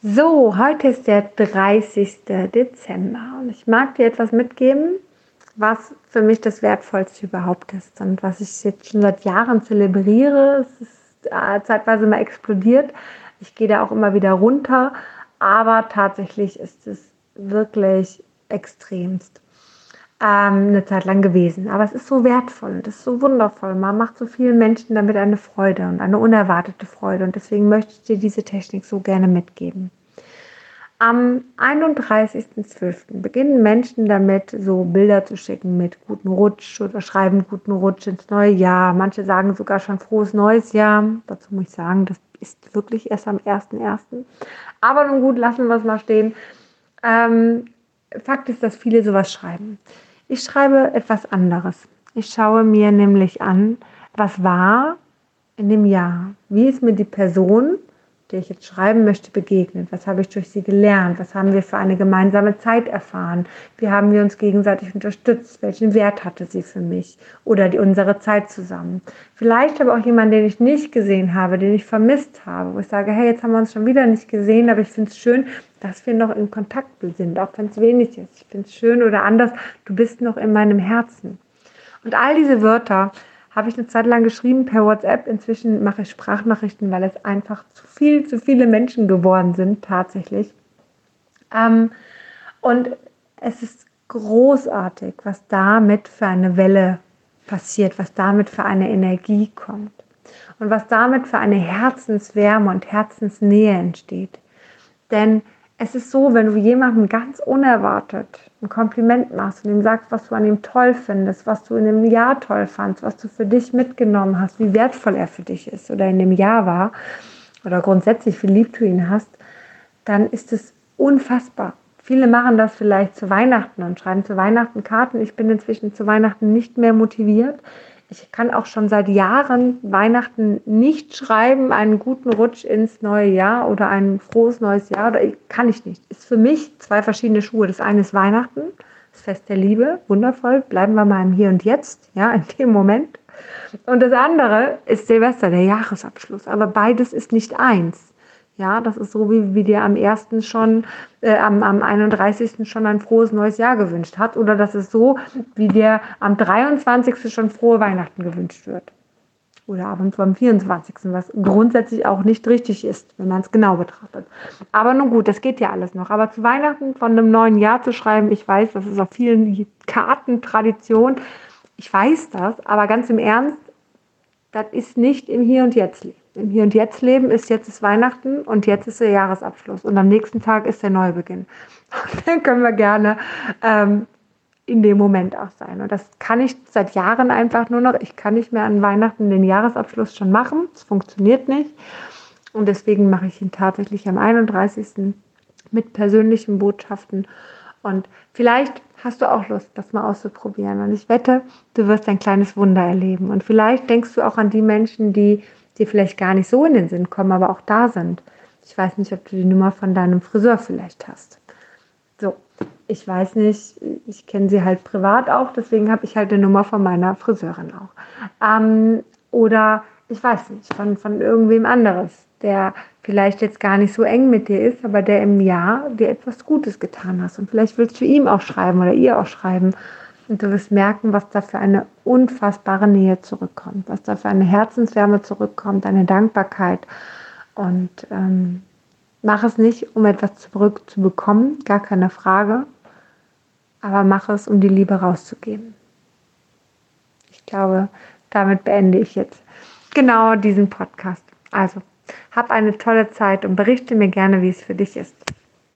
So, heute ist der 30. Dezember und ich mag dir etwas mitgeben, was für mich das Wertvollste überhaupt ist und was ich jetzt schon seit Jahren zelebriere. Es ist äh, zeitweise mal explodiert. Ich gehe da auch immer wieder runter, aber tatsächlich ist es wirklich extremst ähm, eine Zeit lang gewesen. Aber es ist so wertvoll, das ist so wundervoll. Man macht so vielen Menschen damit eine Freude und eine unerwartete Freude. Und deswegen möchte ich dir diese Technik so gerne mitgeben. Am 31.12. beginnen Menschen damit, so Bilder zu schicken mit guten Rutsch oder schreiben guten Rutsch ins neue Jahr. Manche sagen sogar schon frohes neues Jahr. Dazu muss ich sagen, das ist wirklich erst am 1.1. Aber nun gut, lassen wir es mal stehen. Ähm, Fakt ist, dass viele sowas schreiben. Ich schreibe etwas anderes. Ich schaue mir nämlich an, was war in dem Jahr. Wie ist mir die Person, die ich jetzt schreiben möchte, begegnet? Was habe ich durch sie gelernt? Was haben wir für eine gemeinsame Zeit erfahren? Wie haben wir uns gegenseitig unterstützt? Welchen Wert hatte sie für mich oder die, unsere Zeit zusammen? Vielleicht aber auch jemand, den ich nicht gesehen habe, den ich vermisst habe, wo ich sage, hey, jetzt haben wir uns schon wieder nicht gesehen, aber ich finde es schön, dass wir noch in Kontakt sind, auch wenn es wenig ist. Ich finde es schön oder anders, du bist noch in meinem Herzen. Und all diese Wörter habe ich eine Zeit lang geschrieben per WhatsApp. Inzwischen mache ich Sprachnachrichten, weil es einfach zu viel, zu viele Menschen geworden sind, tatsächlich. Ähm, und es ist großartig, was damit für eine Welle passiert, was damit für eine Energie kommt und was damit für eine Herzenswärme und Herzensnähe entsteht. Denn es ist so, wenn du jemandem ganz unerwartet ein Kompliment machst und ihm sagst, was du an ihm toll findest, was du in dem Jahr toll fandst, was du für dich mitgenommen hast, wie wertvoll er für dich ist oder in dem Jahr war oder grundsätzlich wie lieb du ihn hast, dann ist es unfassbar. Viele machen das vielleicht zu Weihnachten und schreiben zu Weihnachten Karten. Ich bin inzwischen zu Weihnachten nicht mehr motiviert ich kann auch schon seit Jahren Weihnachten nicht schreiben, einen guten Rutsch ins neue Jahr oder ein frohes neues Jahr. Oder kann ich nicht. Ist für mich zwei verschiedene Schuhe. Das eine ist Weihnachten, das Fest der Liebe, wundervoll. Bleiben wir mal im Hier und Jetzt, ja, in dem Moment. Und das andere ist Silvester, der Jahresabschluss. Aber beides ist nicht eins. Ja, das ist so, wie, wie dir am 1. schon, äh, am, am 31. schon ein frohes neues Jahr gewünscht hat. Oder das ist so, wie dir am 23. schon frohe Weihnachten gewünscht wird. Oder abends am 24., was grundsätzlich auch nicht richtig ist, wenn man es genau betrachtet. Aber nun gut, das geht ja alles noch. Aber zu Weihnachten von einem neuen Jahr zu schreiben, ich weiß, das ist auf vielen Karten Tradition. Ich weiß das, aber ganz im Ernst, das ist nicht im Hier und Jetzt leben im Hier und Jetzt leben, ist jetzt ist Weihnachten und jetzt ist der Jahresabschluss und am nächsten Tag ist der Neubeginn. Dann können wir gerne ähm, in dem Moment auch sein. Und das kann ich seit Jahren einfach nur noch. Ich kann nicht mehr an Weihnachten den Jahresabschluss schon machen. Es funktioniert nicht. Und deswegen mache ich ihn tatsächlich am 31. mit persönlichen Botschaften. Und vielleicht hast du auch Lust, das mal auszuprobieren. Und ich wette, du wirst ein kleines Wunder erleben. Und vielleicht denkst du auch an die Menschen, die die vielleicht gar nicht so in den Sinn kommen, aber auch da sind. Ich weiß nicht, ob du die Nummer von deinem Friseur vielleicht hast. So, ich weiß nicht, ich kenne sie halt privat auch, deswegen habe ich halt eine Nummer von meiner Friseurin auch. Ähm, oder ich weiß nicht, von, von irgendwem anderes, der vielleicht jetzt gar nicht so eng mit dir ist, aber der im Jahr dir etwas Gutes getan hast. Und vielleicht willst du ihm auch schreiben oder ihr auch schreiben und du wirst merken, was da für eine unfassbare Nähe zurückkommt, was da für eine Herzenswärme zurückkommt, eine Dankbarkeit. Und ähm, mach es nicht, um etwas zurückzubekommen, gar keine Frage, aber mach es, um die Liebe rauszugeben. Ich glaube, damit beende ich jetzt genau diesen Podcast. Also, hab eine tolle Zeit und berichte mir gerne, wie es für dich ist.